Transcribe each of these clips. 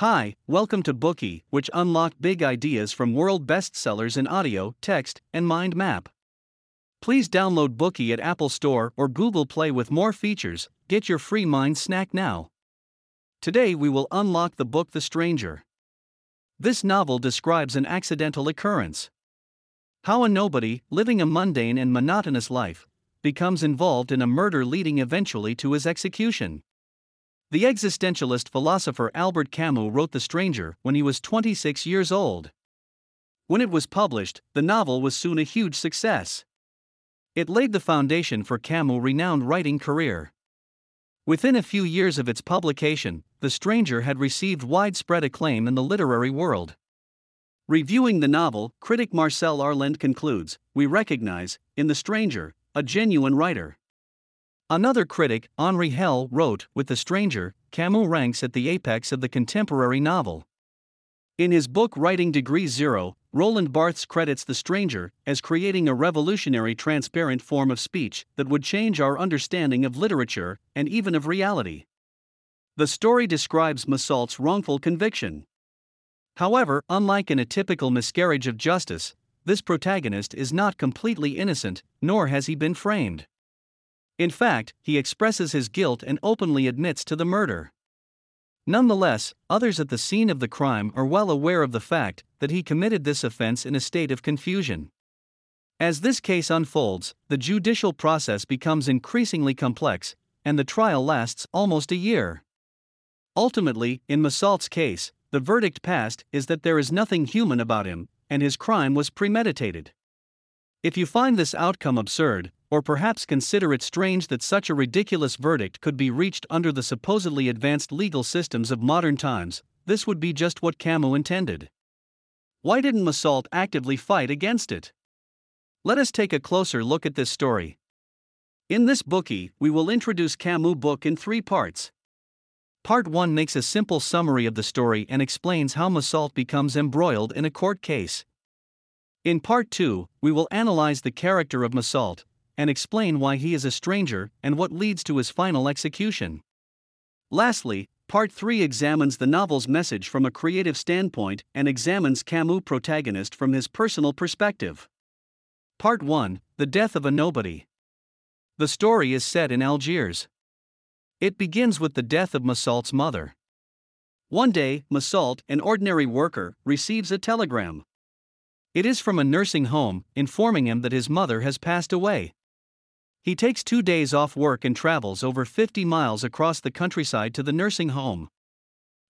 Hi, welcome to Bookey, which unlock big ideas from world bestsellers in audio, text, and mind map. Please download Bookey at Apple Store or Google Play with more features. Get your free mind snack now. Today we will unlock the book The Stranger. This novel describes an accidental occurrence. How a nobody, living a mundane and monotonous life, becomes involved in a murder leading eventually to his execution. The existentialist philosopher Albert Camus wrote The Stranger when he was 26 years old. When it was published, the novel was soon a huge success. It laid the foundation for Camus' renowned writing career. Within a few years of its publication, The Stranger had received widespread acclaim in the literary world. Reviewing the novel, critic Marcel Arland concludes We recognize, in The Stranger, a genuine writer. Another critic, Henri Hell, wrote With The Stranger, Camus ranks at the apex of the contemporary novel. In his book Writing Degree Zero, Roland Barthes credits The Stranger as creating a revolutionary transparent form of speech that would change our understanding of literature and even of reality. The story describes Meursault's wrongful conviction. However, unlike in a typical miscarriage of justice, this protagonist is not completely innocent, nor has he been framed. In fact, he expresses his guilt and openly admits to the murder. Nonetheless, others at the scene of the crime are well aware of the fact that he committed this offense in a state of confusion. As this case unfolds, the judicial process becomes increasingly complex, and the trial lasts almost a year. Ultimately, in Meursault's case, the verdict passed is that there is nothing human about him, and his crime was premeditated. If you find this outcome absurd, or perhaps consider it strange that such a ridiculous verdict could be reached under the supposedly advanced legal systems of modern times, this would be just what Camus intended. Why didn't Meursault actively fight against it? Let us take a closer look at this story. In this bookie, we will introduce Camus' book in three parts. Part 1 makes a simple summary of the story and explains how Meursault becomes embroiled in a court case. In Part 2, we will analyze the character of Meursault, and explain why he is a stranger and what leads to his final execution. Lastly, Part 3 examines the novel's message from a creative standpoint and examines Camus' protagonist from his personal perspective. Part 1 The Death of a Nobody. The story is set in Algiers. It begins with the death of Meursault's mother. One day, Meursault, an ordinary worker, receives a telegram. It is from a nursing home, informing him that his mother has passed away. He takes two days off work and travels over 50 miles across the countryside to the nursing home.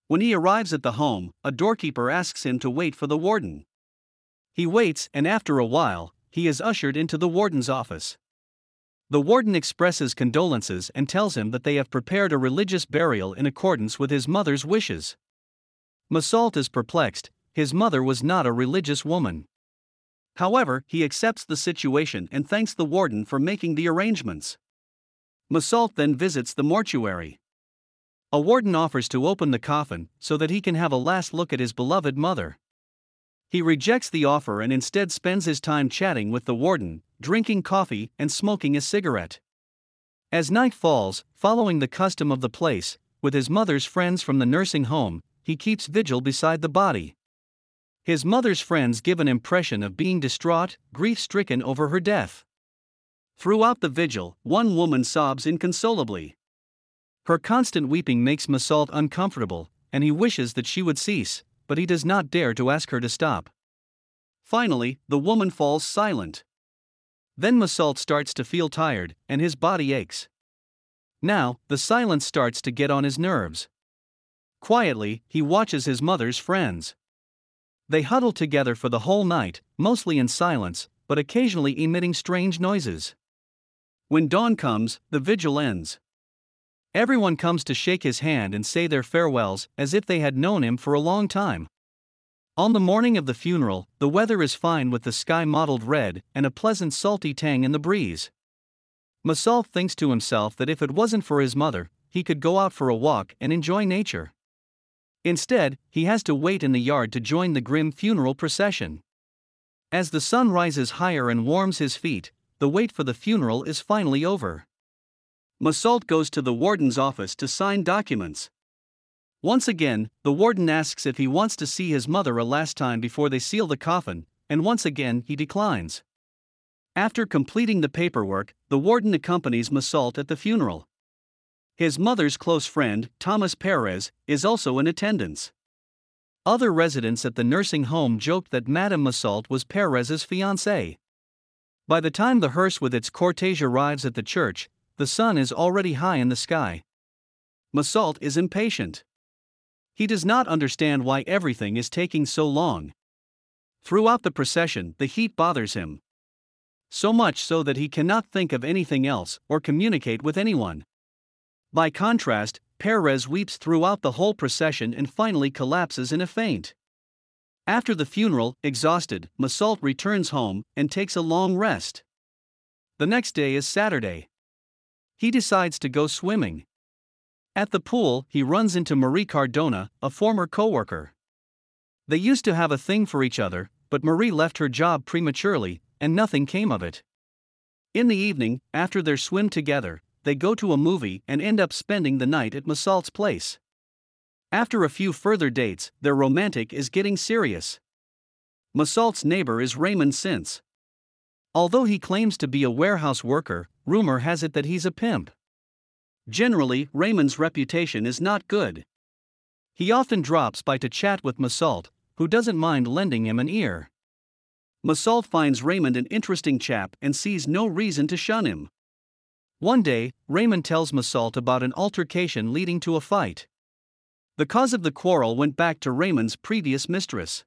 When he arrives at the home, a doorkeeper asks him to wait for the warden. He waits, and after a while, he is ushered into the warden's office. The warden expresses condolences and tells him that they have prepared a religious burial in accordance with his mother's wishes. Meursault is perplexed, his mother was not a religious woman. However, he accepts the situation and thanks the warden for making the arrangements. Meursault then visits the mortuary. A warden offers to open the coffin so that he can have a last look at his beloved mother. He rejects the offer and instead spends his time chatting with the warden, drinking coffee, and smoking a cigarette. As night falls, following the custom of the place, with his mother's friends from the nursing home, he keeps vigil beside the body. His mother's friends give an impression of being distraught, grief stricken over her death. Throughout the vigil, one woman sobs inconsolably. Her constant weeping makes Meursault uncomfortable, and he wishes that she would cease, but he does not dare to ask her to stop. Finally, the woman falls silent. Then Meursault starts to feel tired, and his body aches. Now, the silence starts to get on his nerves. Quietly, he watches his mother's friends. They huddle together for the whole night, mostly in silence, but occasionally emitting strange noises. When dawn comes, the vigil ends. Everyone comes to shake his hand and say their farewells as if they had known him for a long time. On the morning of the funeral, the weather is fine with the sky mottled red and a pleasant salty tang in the breeze. Meursault thinks to himself that if it wasn't for his mother, he could go out for a walk and enjoy nature. Instead, he has to wait in the yard to join the grim funeral procession. As the sun rises higher and warms his feet, the wait for the funeral is finally over. Meursault goes to the warden's office to sign documents. Once again, the warden asks if he wants to see his mother a last time before they seal the coffin, and once again he declines. After completing the paperwork, the warden accompanies Meursault at the funeral. His mother's close friend, Thomas Perez, is also in attendance. Other residents at the nursing home joked that Madame Meursault was Perez's fiancée. By the time the hearse with its cortege arrives at the church, the sun is already high in the sky. Meursault is impatient. He does not understand why everything is taking so long. Throughout the procession, the heat bothers him. So much so that he cannot think of anything else or communicate with anyone. By contrast, Perez weeps throughout the whole procession and finally collapses in a faint. After the funeral, exhausted, Meursault returns home and takes a long rest. The next day is Saturday. He decides to go swimming. At the pool, he runs into Marie Cardona, a former coworker. They used to have a thing for each other, but Marie left her job prematurely, and nothing came of it. In the evening, after their swim together, they go to a movie and end up spending the night at Meursault's place. After a few further dates, their romantic is getting serious. Meursault's neighbor is Raymond Sintès. Although he claims to be a warehouse worker, rumor has it that he's a pimp. Generally, Raymond's reputation is not good. He often drops by to chat with Meursault, who doesn't mind lending him an ear. Meursault finds Raymond an interesting chap and sees no reason to shun him. One day, Raymond tells Meursault about an altercation leading to a fight. The cause of the quarrel went back to Raymond's previous mistress.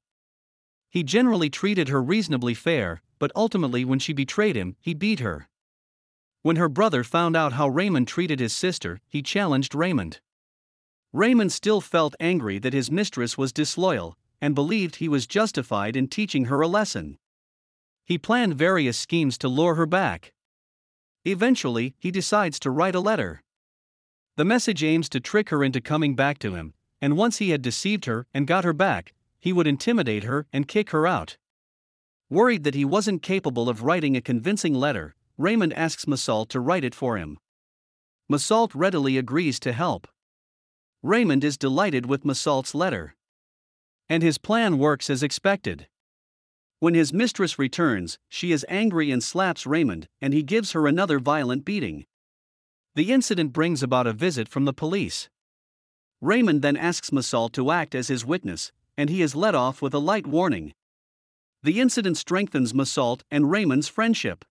He generally treated her reasonably fair, but ultimately, when she betrayed him, he beat her. When her brother found out how Raymond treated his sister, he challenged Raymond. Raymond still felt angry that his mistress was disloyal, and believed he was justified in teaching her a lesson. He planned various schemes to lure her back. Eventually, he decides to write a letter. The message aims to trick her into coming back to him, and once he had deceived her and got her back, he would intimidate her and kick her out. Worried that he wasn't capable of writing a convincing letter, Raymond asks Meursault to write it for him. Meursault readily agrees to help. Raymond is delighted with Meursault's letter. And his plan works as expected. When his mistress returns, she is angry and slaps Raymond, and he gives her another violent beating. The incident brings about a visit from the police. Raymond then asks Meursault to act as his witness, and he is let off with a light warning. The incident strengthens Meursault and Raymond's friendship.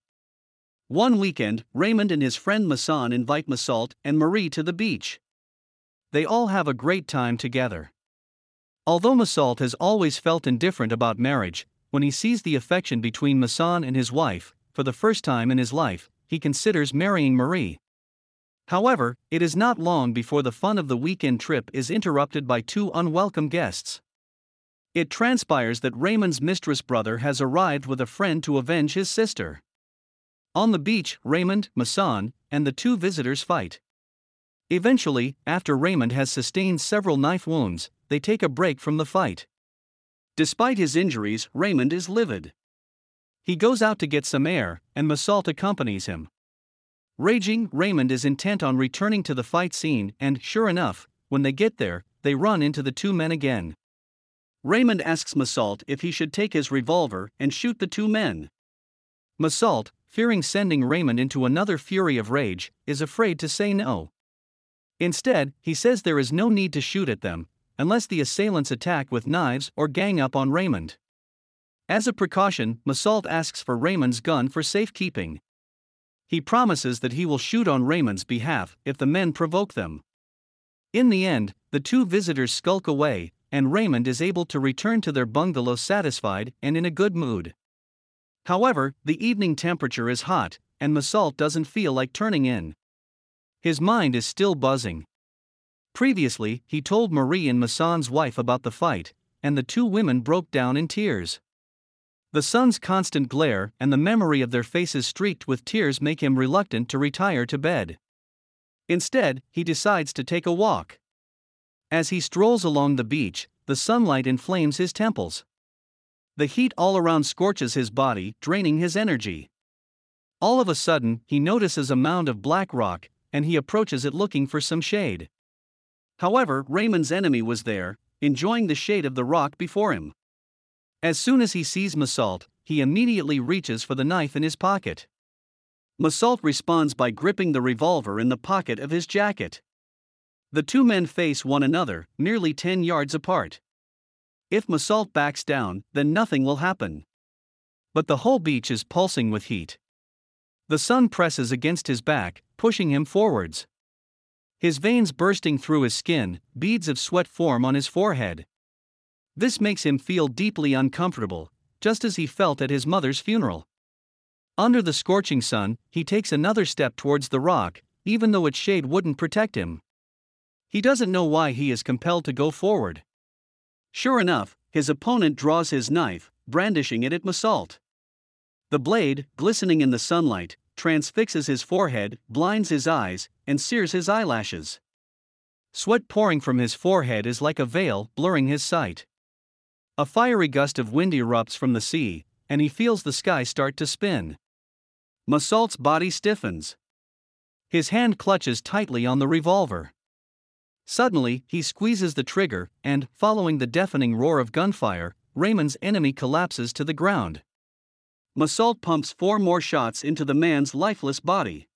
One weekend, Raymond and his friend Masson invite Meursault and Marie to the beach. They all have a great time together. Although Meursault has always felt indifferent about marriage, when he sees the affection between Masson and his wife, for the first time in his life, he considers marrying Marie. However, it is not long before the fun of the weekend trip is interrupted by two unwelcome guests. It transpires that Raymond's mistress brother has arrived with a friend to avenge his sister. On the beach, Raymond, Masson, and the two visitors fight. Eventually, after Raymond has sustained several knife wounds, they take a break from the fight. Despite his injuries, Raymond is livid. He goes out to get some air, and Meursault accompanies him. Raging, Raymond is intent on returning to the fight scene, and sure enough, when they get there, they run into the two men again. Raymond asks Meursault if he should take his revolver and shoot the two men. Meursault, fearing sending Raymond into another fury of rage, is afraid to say no. Instead, he says there is no need to shoot at them, unless the assailants attack with knives or gang up on Raymond. As a precaution, Meursault asks for Raymond's gun for safekeeping. He promises that he will shoot on Raymond's behalf if the men provoke them. In the end, the two visitors skulk away, and Raymond is able to return to their bungalow satisfied and in a good mood. However, the evening temperature is hot, and Meursault doesn't feel like turning in. His mind is still buzzing. Previously, he told Marie and Masson's wife about the fight, and the two women broke down in tears. The sun's constant glare and the memory of their faces streaked with tears make him reluctant to retire to bed. Instead, he decides to take a walk. As he strolls along the beach, the sunlight inflames his temples. The heat all around scorches his body, draining his energy. All of a sudden, he notices a mound of black rock, and he approaches it looking for some shade. However, Raymond's enemy was there, enjoying the shade of the rock before him. As soon as he sees Meursault, he immediately reaches for the knife in his pocket. Meursault responds by gripping the revolver in the pocket of his jacket. The two men face one another, nearly 10 yards apart. If Meursault backs down, then nothing will happen. But the whole beach is pulsing with heat. The sun presses against his back, pushing him forwards. His veins bursting through his skin, beads of sweat form on his forehead. This makes him feel deeply uncomfortable, just as he felt at his mother's funeral. Under the scorching sun, he takes another step towards the rock, even though its shade wouldn't protect him. He doesn't know why he is compelled to go forward. Sure enough, his opponent draws his knife, brandishing it at Meursault. The blade, glistening in the sunlight, transfixes his forehead, blinds his eyes, and sears his eyelashes. Sweat pouring from his forehead is like a veil, blurring his sight. A fiery gust of wind erupts from the sea, and he feels the sky start to spin. Meursault's body stiffens. His hand clutches tightly on the revolver. Suddenly, he squeezes the trigger, and, following the deafening roar of gunfire, Raymond's enemy collapses to the ground. Meursault pumps four more shots into the man's lifeless body.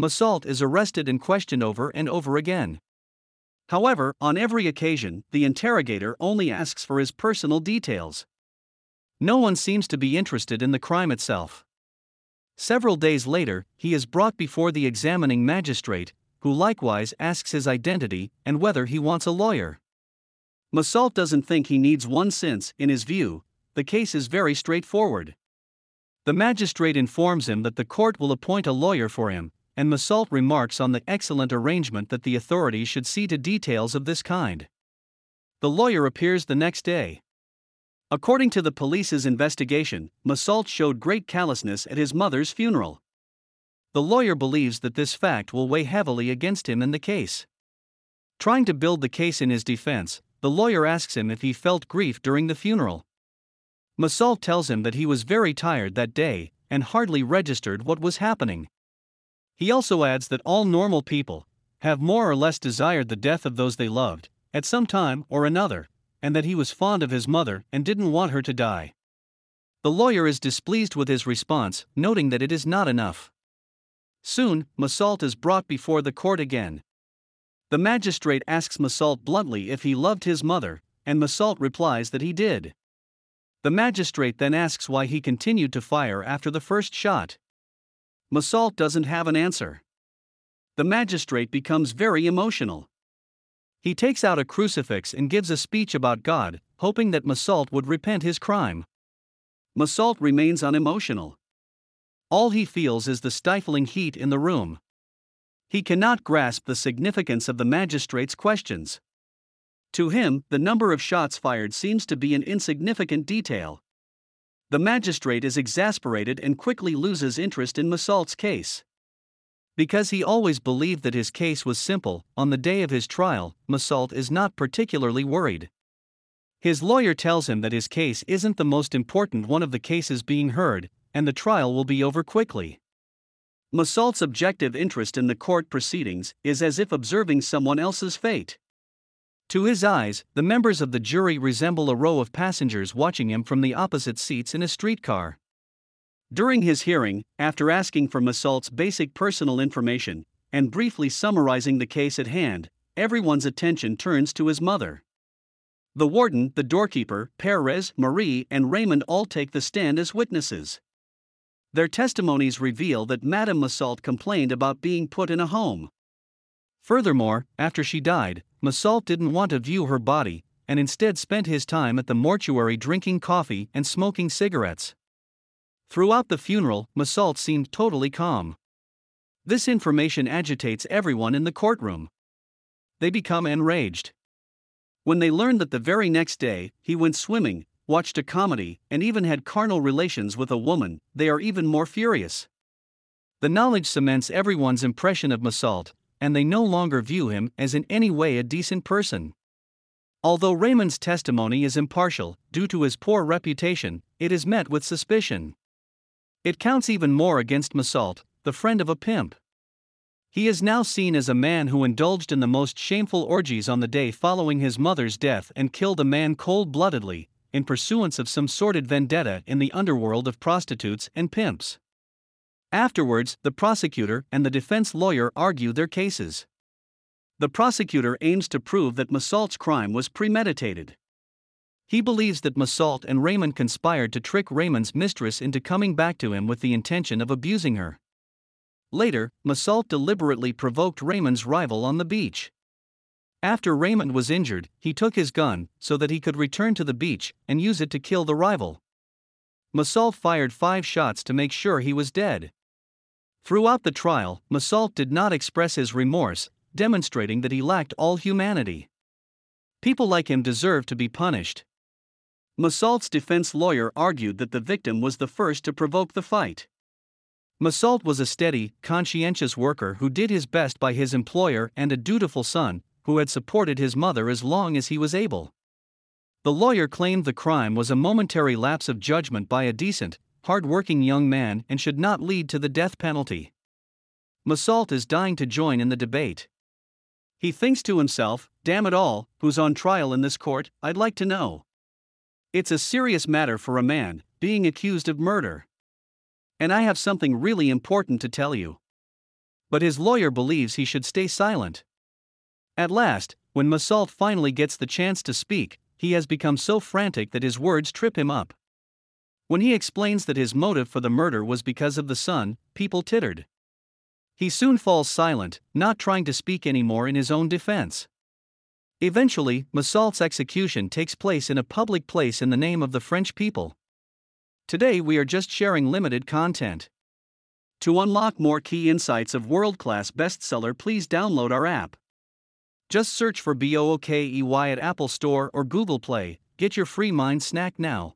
Meursault is arrested and questioned over and over again. However, on every occasion, the interrogator only asks for his personal details. No one seems to be interested in the crime itself. Several days later, he is brought before the examining magistrate, who likewise asks his identity and whether he wants a lawyer. Meursault doesn't think he needs one since, in his view, the case is very straightforward. The magistrate informs him that the court will appoint a lawyer for him, and Meursault remarks on the excellent arrangement that the authorities should see to details of this kind. The lawyer appears the next day. According to the police's investigation, Meursault showed great callousness at his mother's funeral. The lawyer believes that this fact will weigh heavily against him in the case. Trying to build the case in his defense, the lawyer asks him if he felt grief during the funeral. Meursault tells him that he was very tired that day and hardly registered what was happening. He also adds that all normal people have more or less desired the death of those they loved at some time or another, and that he was fond of his mother and didn't want her to die. The lawyer is displeased with his response, noting that it is not enough. Soon, Meursault is brought before the court again. The magistrate asks Meursault bluntly if he loved his mother, and Meursault replies that he did. The magistrate then asks why he continued to fire after the first shot. Meursault doesn't have an answer. The magistrate becomes very emotional. He takes out a crucifix and gives a speech about God, hoping that Meursault would repent his crime. Meursault remains unemotional. All he feels is the stifling heat in the room. He cannot grasp the significance of the magistrate's questions. To him, the number of shots fired seems to be an insignificant detail. The magistrate is exasperated and quickly loses interest in Meursault's case. Because he always believed that his case was simple, on the day of his trial, Meursault is not particularly worried. His lawyer tells him that his case isn't the most important one of the cases being heard, and the trial will be over quickly. Meursault's objective interest in the court proceedings is as if observing someone else's fate. To his eyes, the members of the jury resemble a row of passengers watching him from the opposite seats in a streetcar. During his hearing, after asking for Meursault's basic personal information and briefly summarizing the case at hand, everyone's attention turns to his mother. The warden, the doorkeeper, Perez, Marie, and Raymond all take the stand as witnesses. Their testimonies reveal that Madame Meursault complained about being put in a home. Furthermore, after she died, Meursault didn't want to view her body, and instead spent his time at the mortuary drinking coffee and smoking cigarettes. Throughout the funeral, Meursault seemed totally calm. This information agitates everyone in the courtroom. They become enraged. When they learn that the very next day, he went swimming, watched a comedy, and even had carnal relations with a woman, they are even more furious. The knowledge cements everyone's impression of Meursault, and they no longer view him as in any way a decent person. Although Raymond's testimony is impartial, due to his poor reputation, it is met with suspicion. It counts even more against Meursault, the friend of a pimp. He is now seen as a man who indulged in the most shameful orgies on the day following his mother's death and killed a man cold bloodedly, in pursuance of some sordid vendetta in the underworld of prostitutes and pimps. Afterwards, the prosecutor and the defense lawyer argue their cases. The prosecutor aims to prove that Meursault's crime was premeditated. He believes that Meursault and Raymond conspired to trick Raymond's mistress into coming back to him with the intention of abusing her. Later, Meursault deliberately provoked Raymond's rival on the beach. After Raymond was injured, he took his gun so that he could return to the beach and use it to kill the rival. Meursault fired five shots to make sure he was dead. Throughout the trial, Meursault did not express his remorse, demonstrating that he lacked all humanity. People like him deserve to be punished. Meursault's defense lawyer argued that the victim was the first to provoke the fight. Meursault was a steady, conscientious worker who did his best by his employer and a dutiful son, who had supported his mother as long as he was able. The lawyer claimed the crime was a momentary lapse of judgment by a decent, hard-working young man and should not lead to the death penalty. Meursault is dying to join in the debate. He thinks to himself, damn it all, who's on trial in this court, I'd like to know. It's a serious matter for a man, being accused of murder. And I have something really important to tell you. But his lawyer believes he should stay silent. At last, when Meursault finally gets the chance to speak, he has become so frantic that his words trip him up. When he explains that his motive for the murder was because of the sun, people tittered. He soon falls silent, not trying to speak anymore in his own defense. Eventually, Meursault's execution takes place in a public place in the name of the French people. Today we are just sharing limited content. To unlock more key insights of world class bestseller, please download our app. Just search for BOOKEY at Apple Store or Google Play. Get your free mind snack now.